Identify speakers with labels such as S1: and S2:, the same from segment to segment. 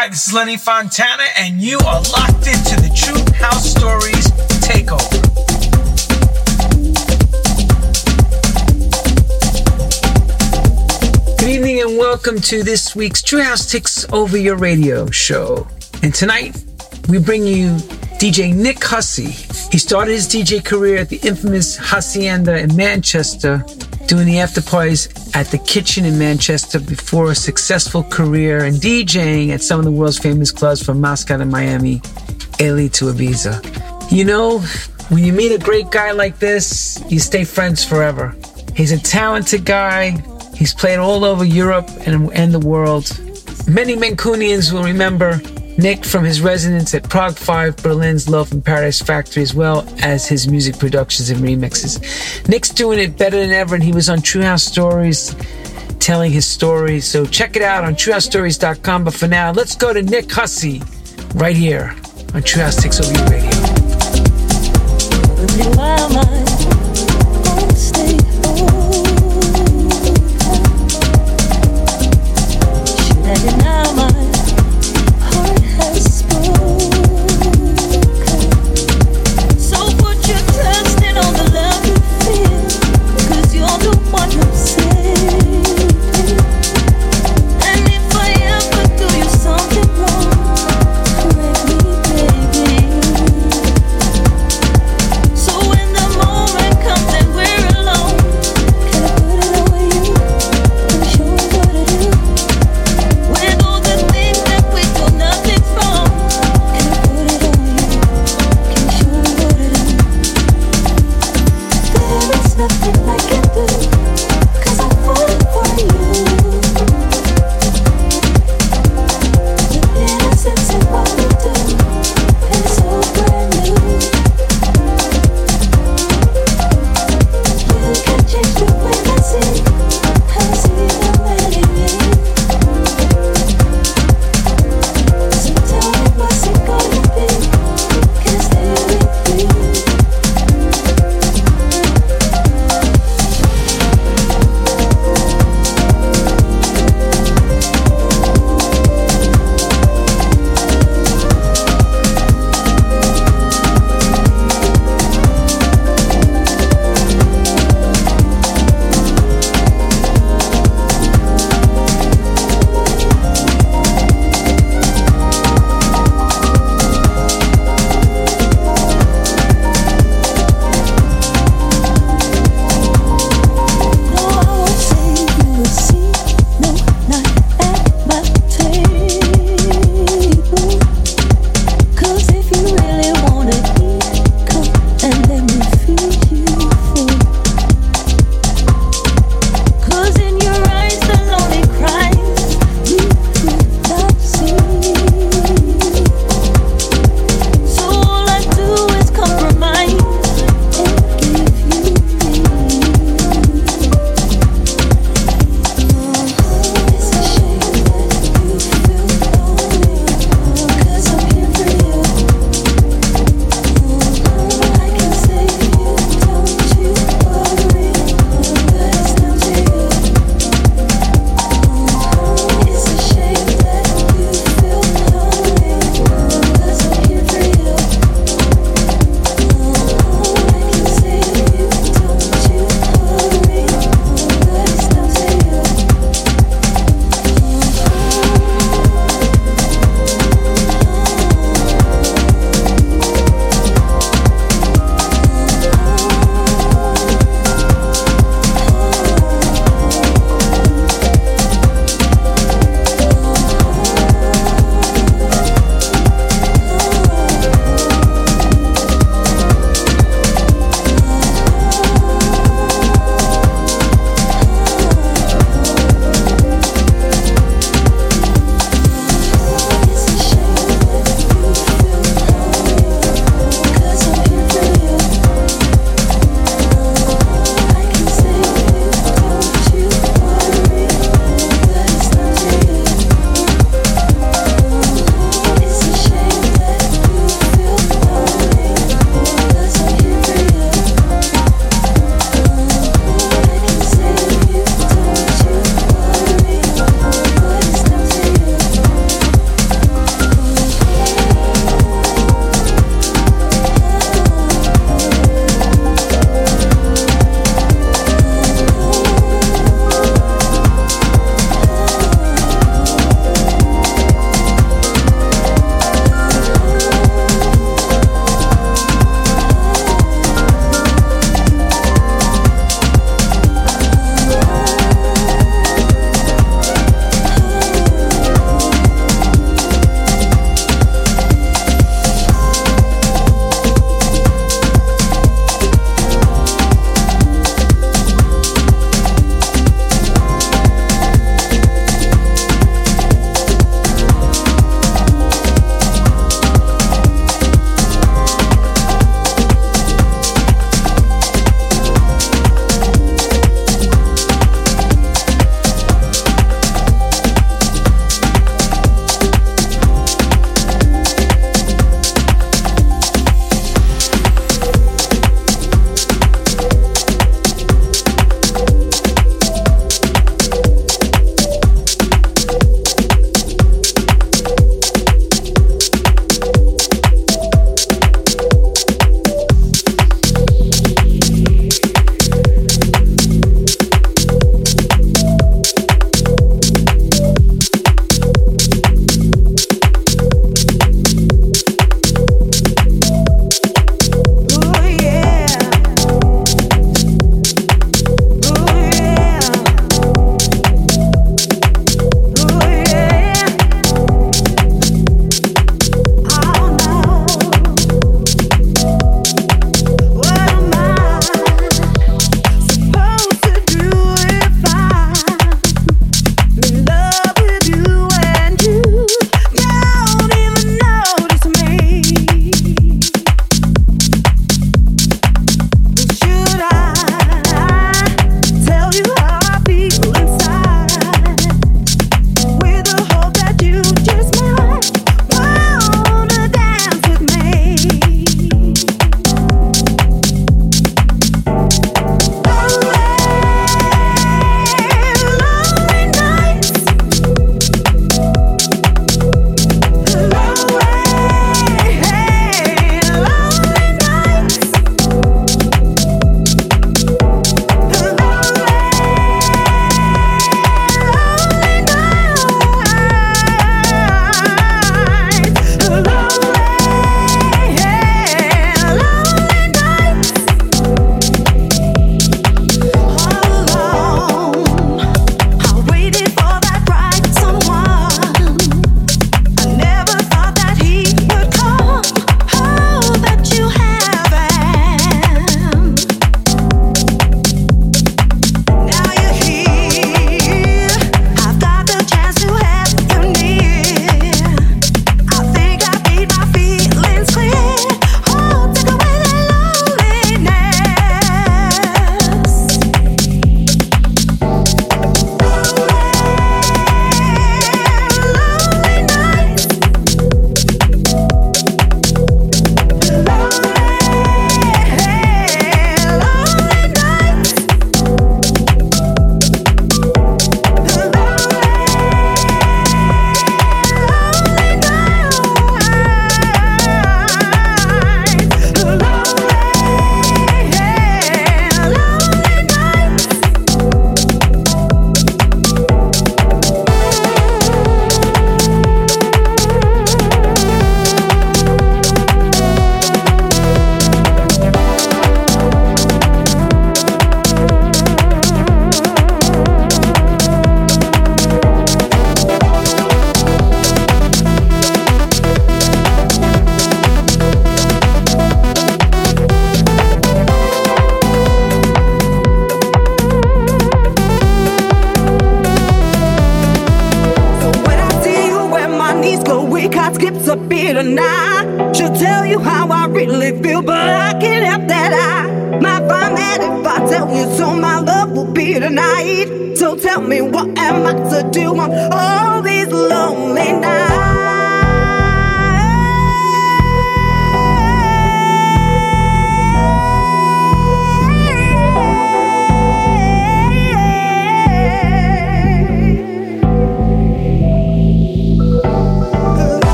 S1: Hi, this is Lenny Fontana, and you are locked into the True House Stories Takeover. Good evening, and welcome to this week's True House Takes Over Your Radio show. And tonight, we bring you DJ Nick Hussey. He started his DJ career at the infamous Hacienda in Manchester, doing the after parties at the kitchen in Manchester before a successful career in DJing at some of the world's famous clubs from Moscow to Miami, Italy to Ibiza. You know, when you meet a great guy like this, you stay friends forever. He's a talented guy. He's played all over Europe and, and the world. Many Mancunians will remember Nick from his residence at Prague 5, Berlin's Loaf and Paradise Factory, as well as his music productions and remixes. Nick's doing it better than ever, and he was on True House Stories telling his story. So check it out on truehousestories.com. But for now, let's go to Nick Hussey right here on True House Takes Over Your Radio.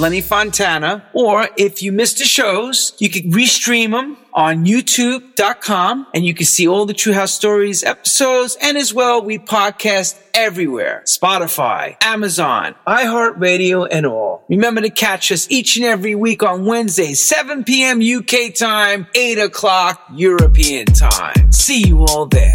S1: Lenny Fontana. Or if you missed the shows, you can restream them on YouTube.com and you can see all the True House Stories episodes. And as well, we podcast everywhere. Spotify, Amazon, iHeartRadio, and all. Remember to catch us each and every week on Wednesday, 7 p.m. UK time, 8 o'clock European time. See you all there.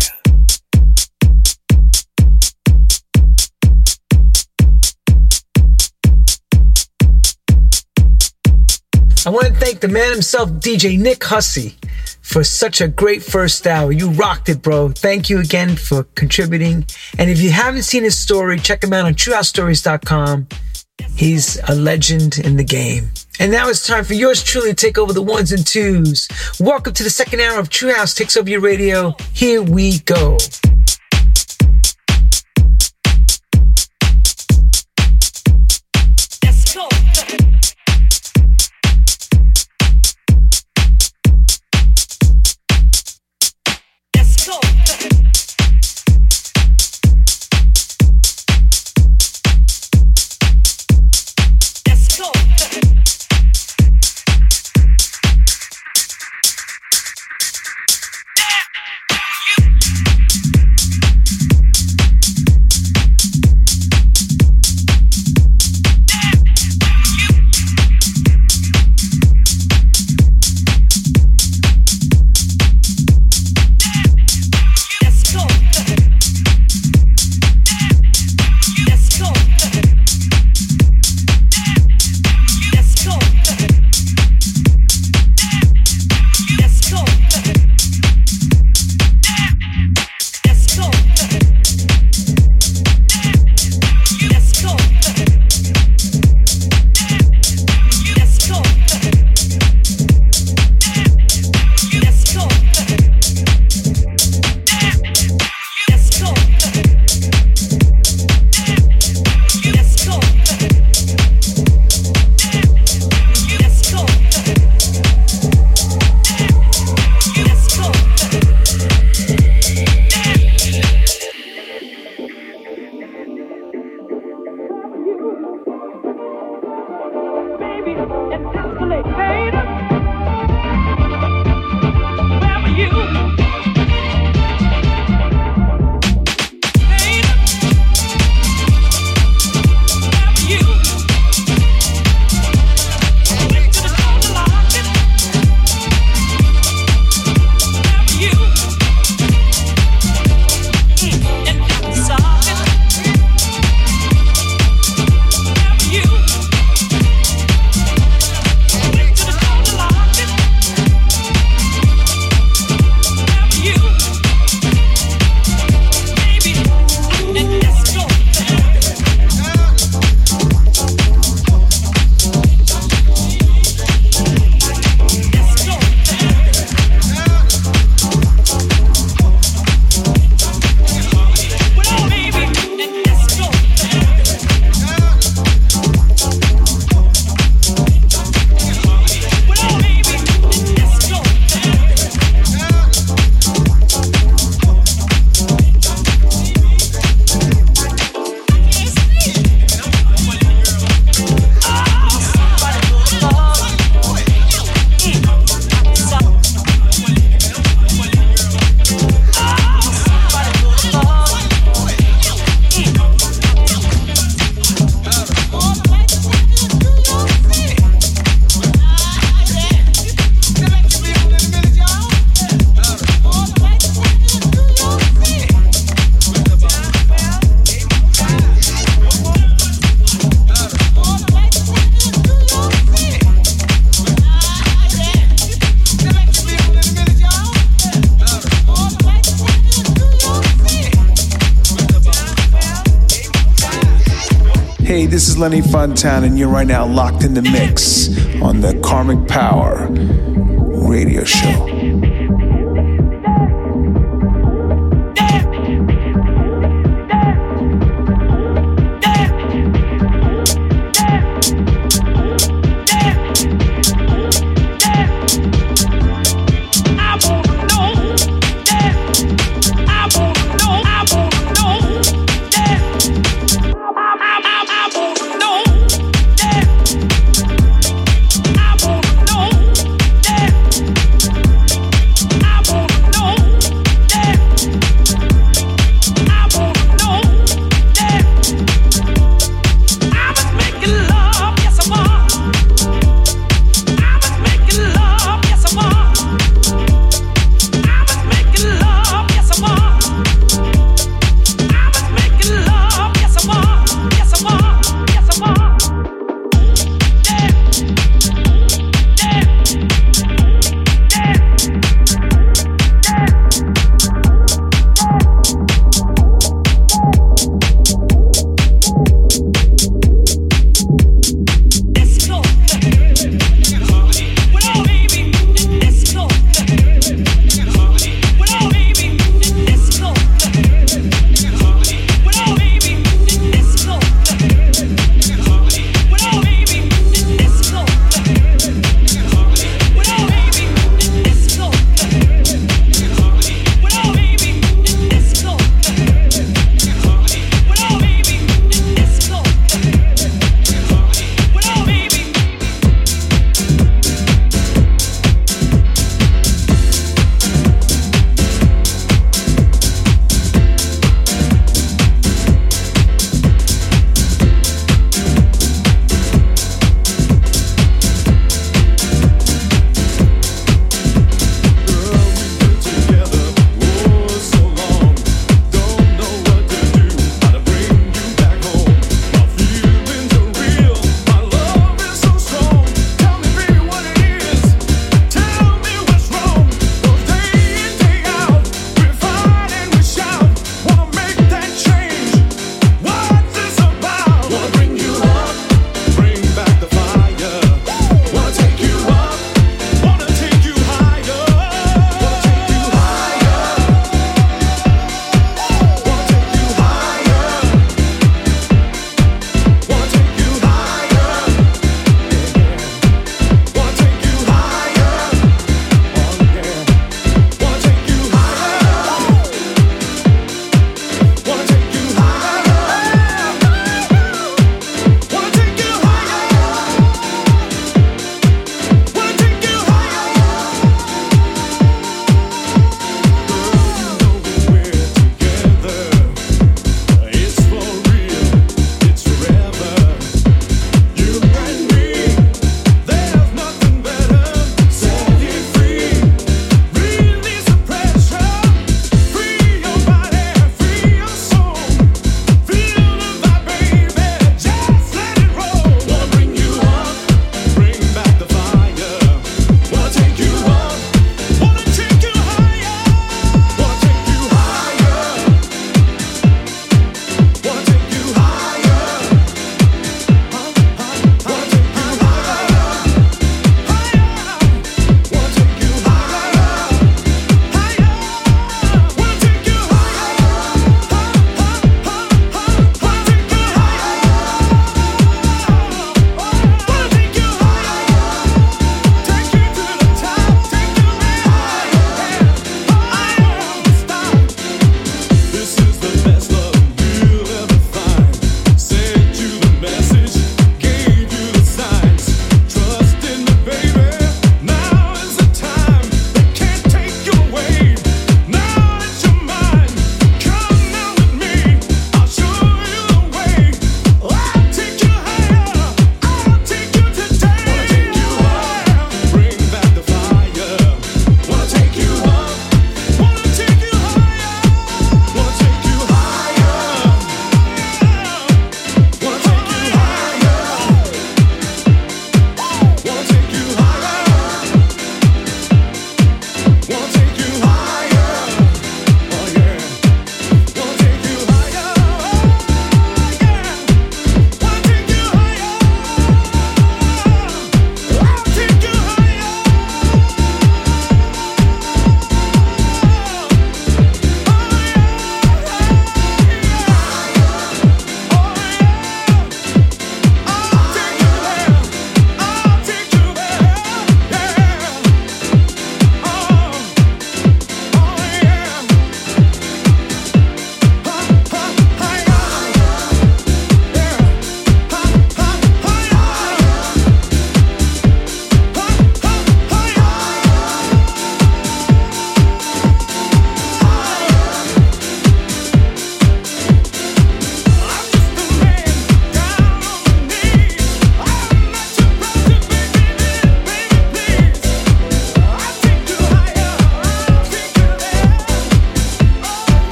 S1: I want to thank the man himself, DJ Nick Hussey, for such a great first hour. You rocked it, bro. Thank you again for contributing. And if you haven't seen his story, check him out on truehousestories.com. He's a legend in the game. And now it's time for yours truly to take over the ones and twos. Welcome to the second hour of True House Takes Over Your Radio. Here we go.
S2: Lenny Fontana, and you're right now locked in the mix on the Karmic Power radio show.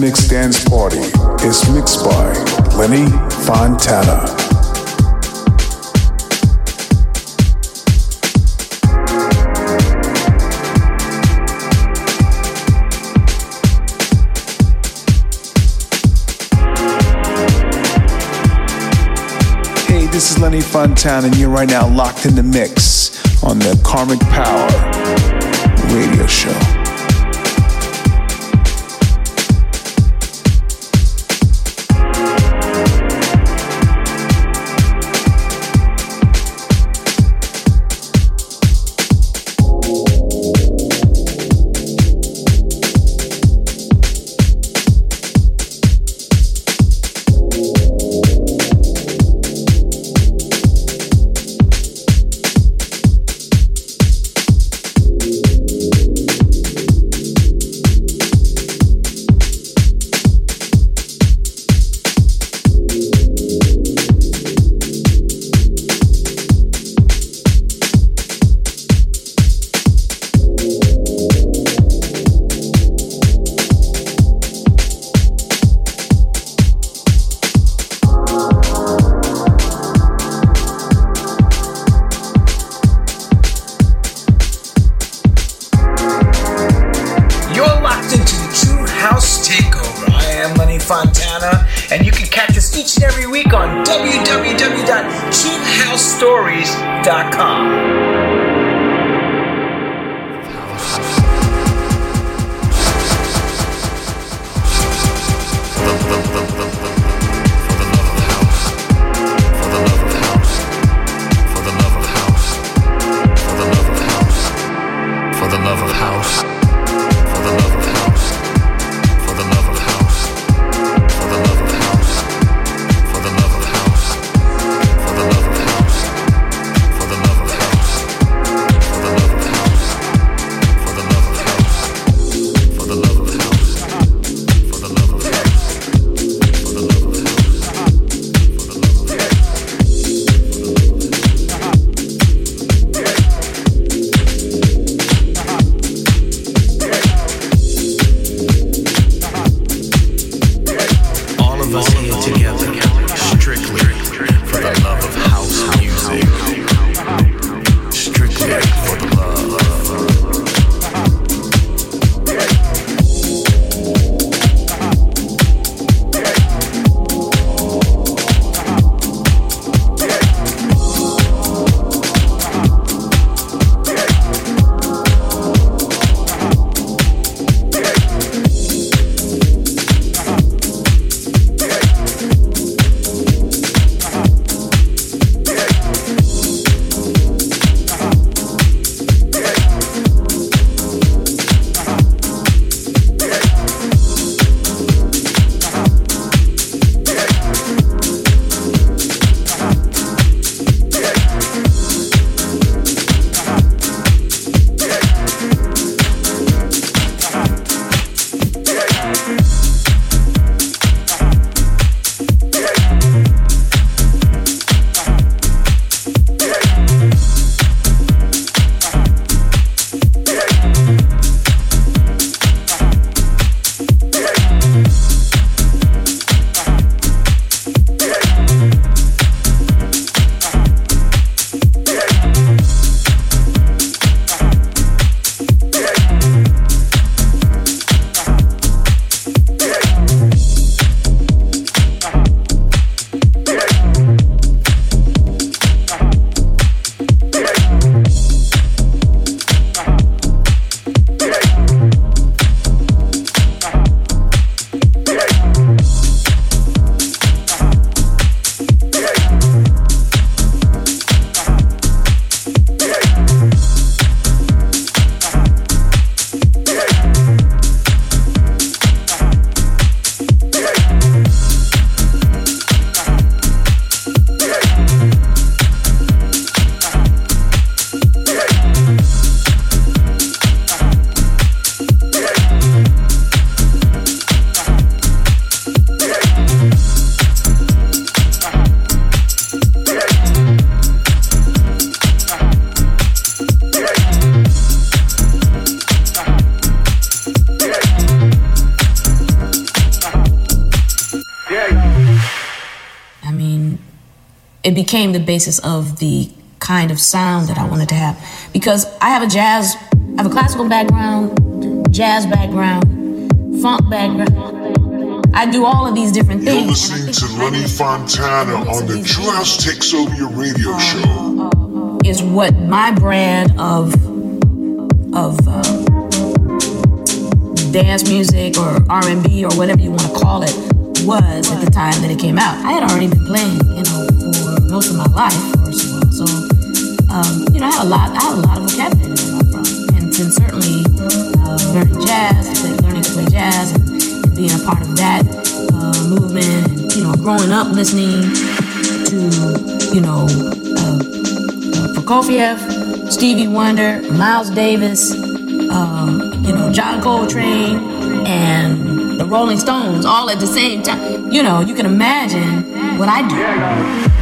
S3: Mix Dance Party is mixed by Lenny Fontana. Hey, this is Lenny Fontana, and you're right now locked in the mix on the Karmic Power radio show.
S4: Basis of the kind of sound that I wanted to have because I have a jazz, I have a classical background, jazz background, funk background. I do all of these different
S5: You're
S4: things.
S5: listening to Lenny Fontana on the True House Takes Over Your radio show.
S4: is what my brand of of uh, dance music or R and B or whatever you want to call it was at the time that it came out. I had already been playing, you know, most of my life, first of all. So, um, you know, I had a lot, I had a lot of vocabulary to learn from, and, certainly uh, learning jazz, play, learning to play jazz, and, being a part of that uh, movement, and you know, growing up listening to, you know. Uh, Prokofiev, Stevie Wonder, Miles Davis, um, you know, John Coltrane, and the Rolling Stones all at the same time. You know, you can imagine what I do.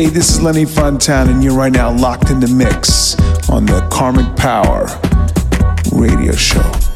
S2: Hey, this is Lenny Fontana, and you're right now locked in the mix on the Karmic Power Radio Show.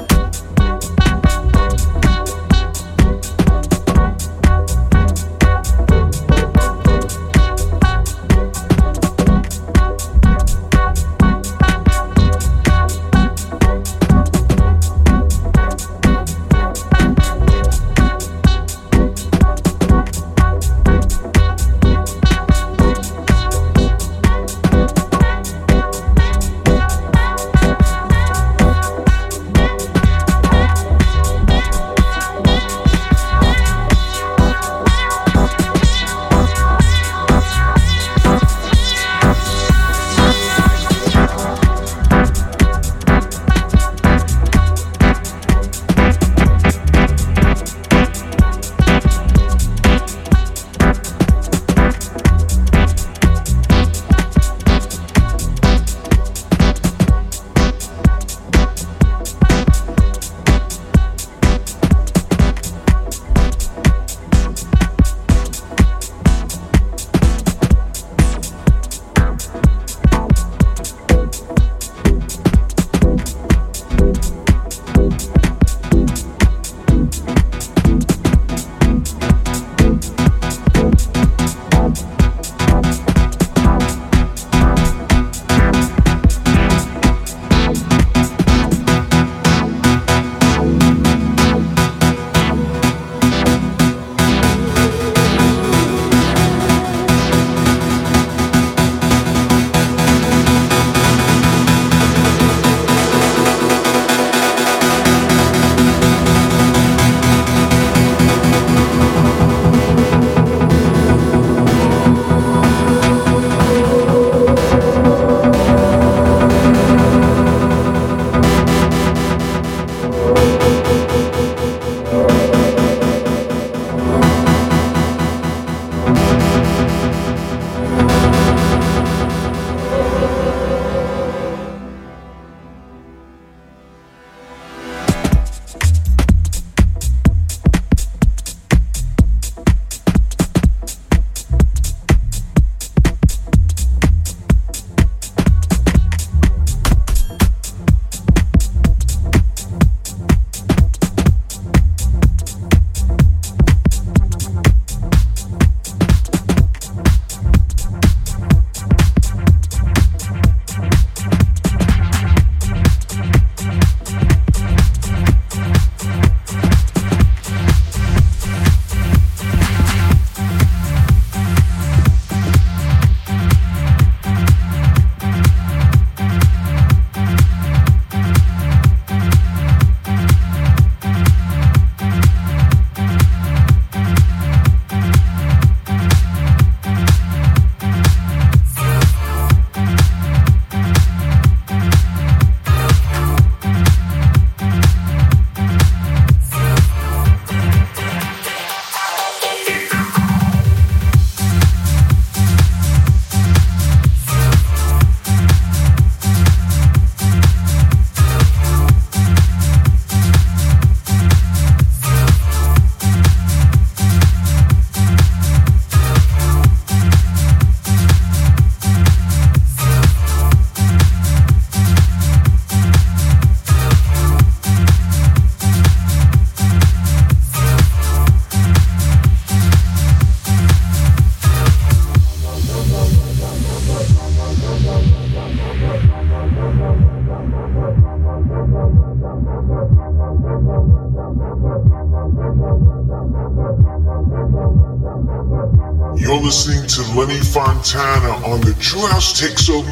S5: Lenny Fontana on the True House Takes Over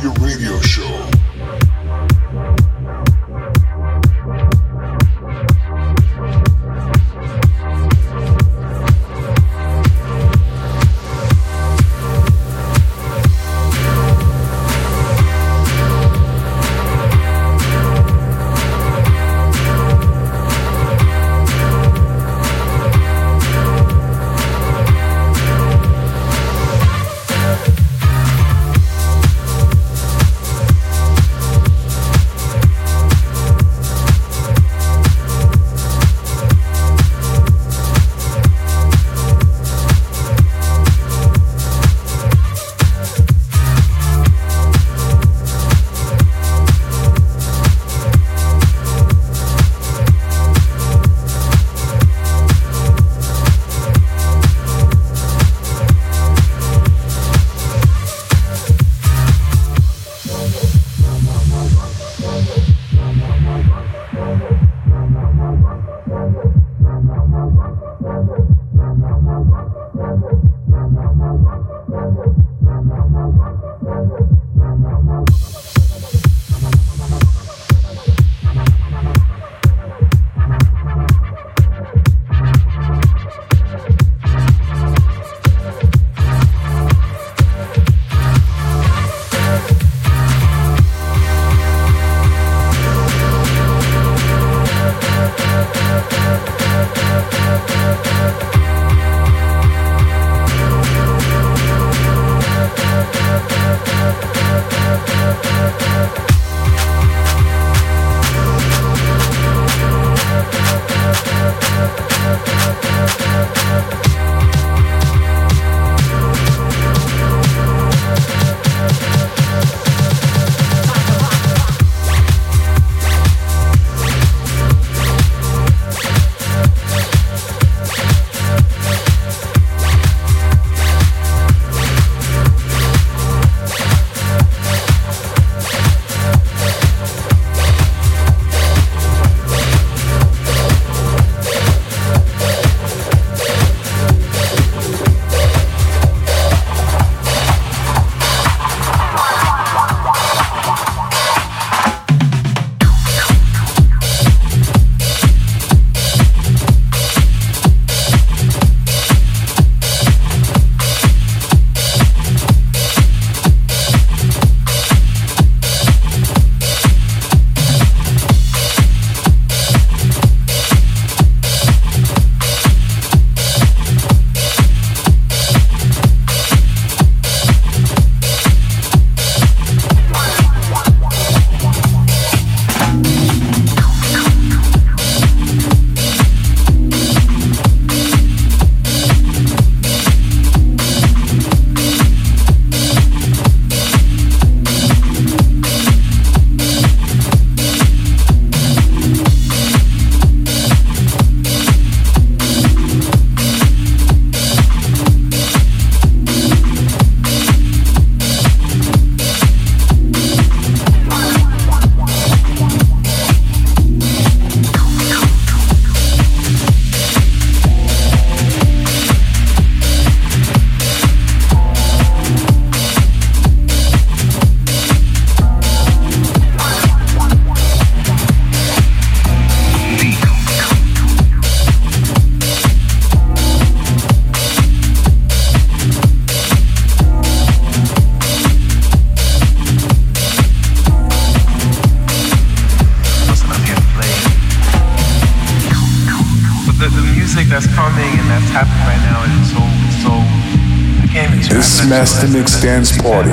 S2: Master Mix Dance Party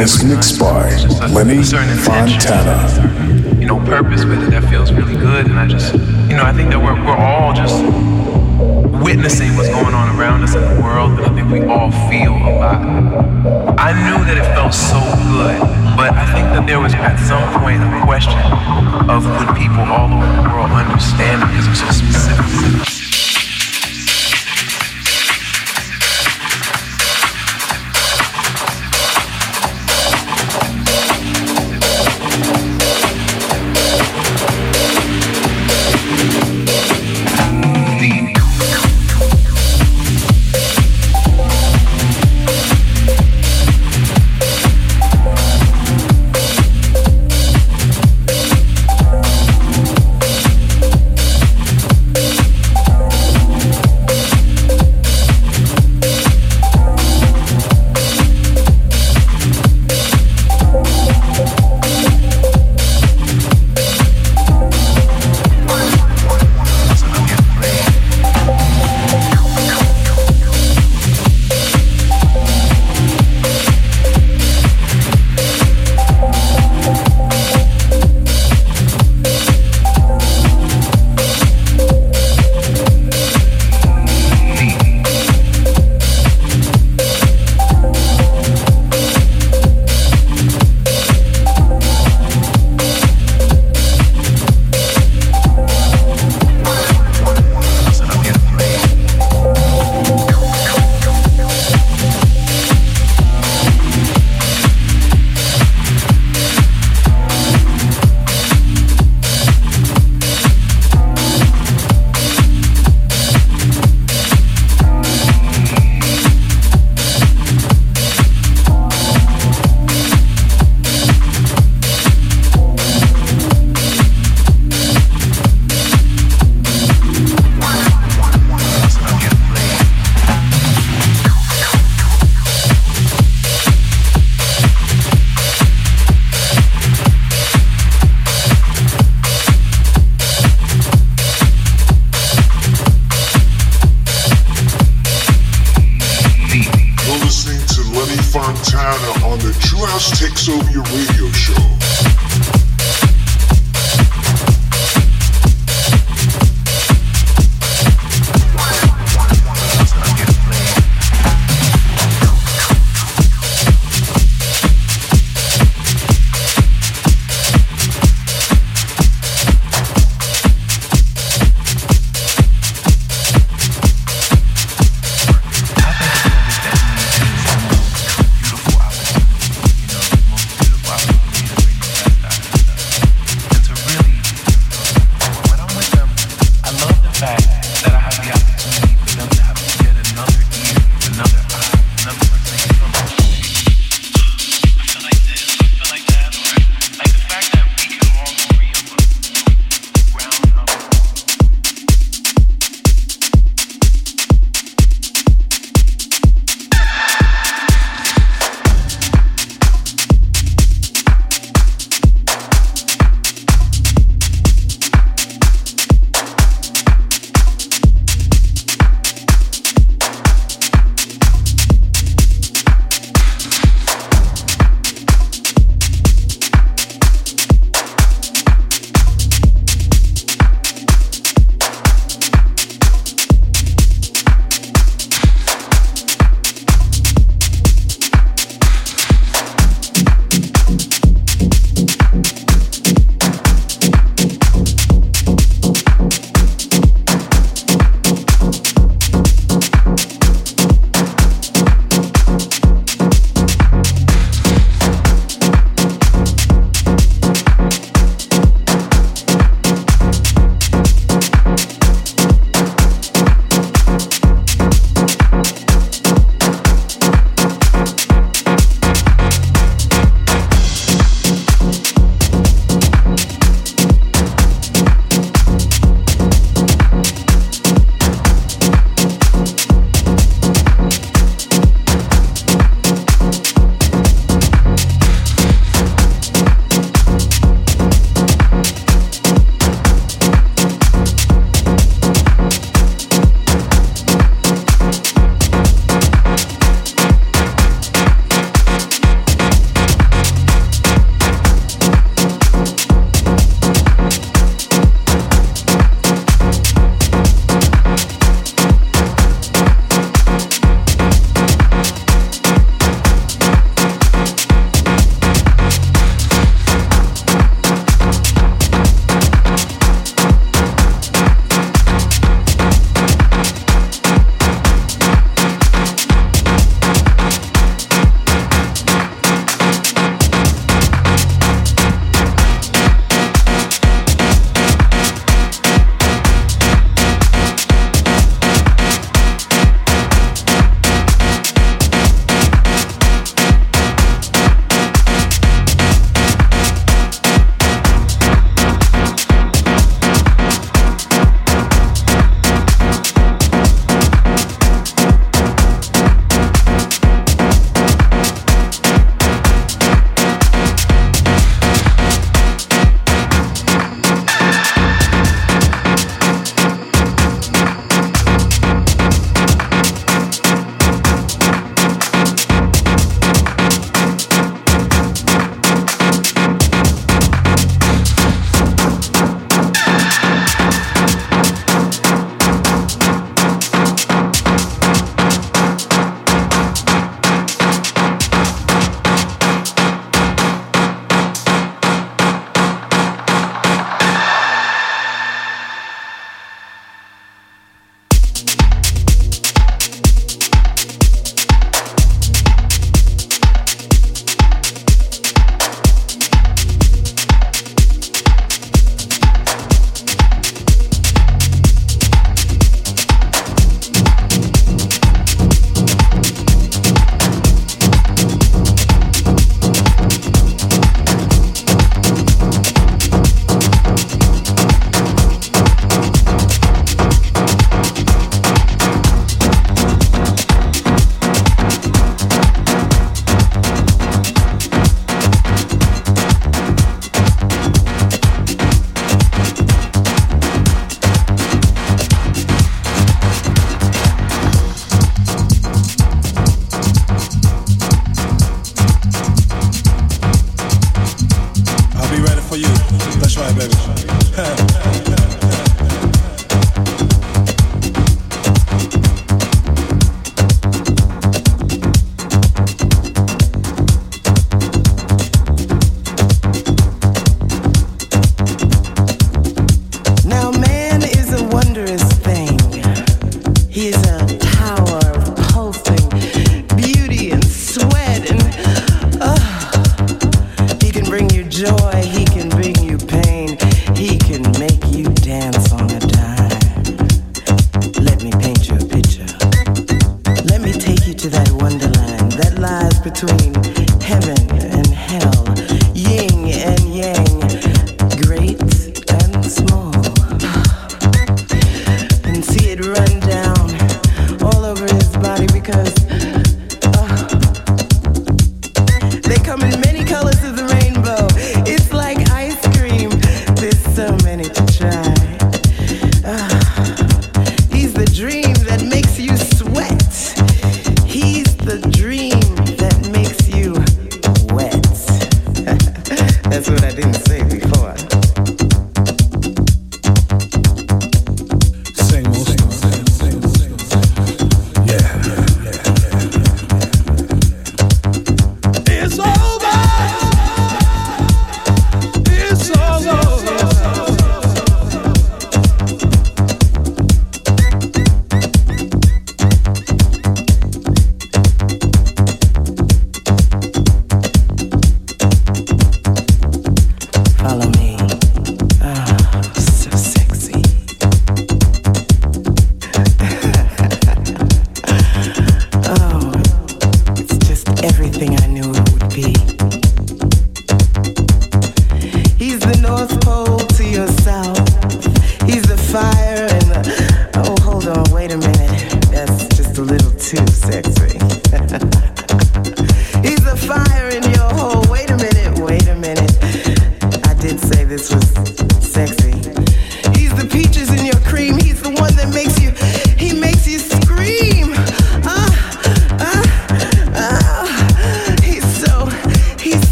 S2: is mixed by Lenny Fontana.
S6: you know, purpose with it that feels really good. And I just, you know, I think that we're, we're all just witnessing what's going on around us in the world, and I think we all feel a lot. I knew that it felt so good, but I think that there was at some point a question of would people all over the world understand it because it's so specific.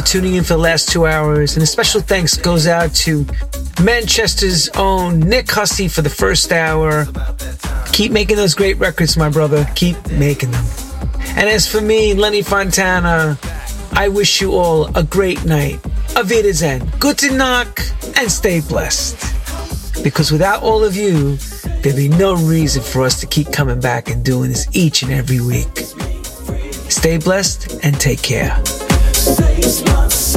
S1: For tuning in for the last two hours. And a special thanks goes out to Manchester's own Nick Hussey for the first hour. Keep making those great records, my brother. Keep making them. And as for me, Lenny Fontana, I wish you all a great night. Auf Wiedersehen, gute Nacht, and stay blessed. Because without all of you, there'd be no reason for us to keep coming back and doing this each and every week. Stay blessed and take care.
S7: Saves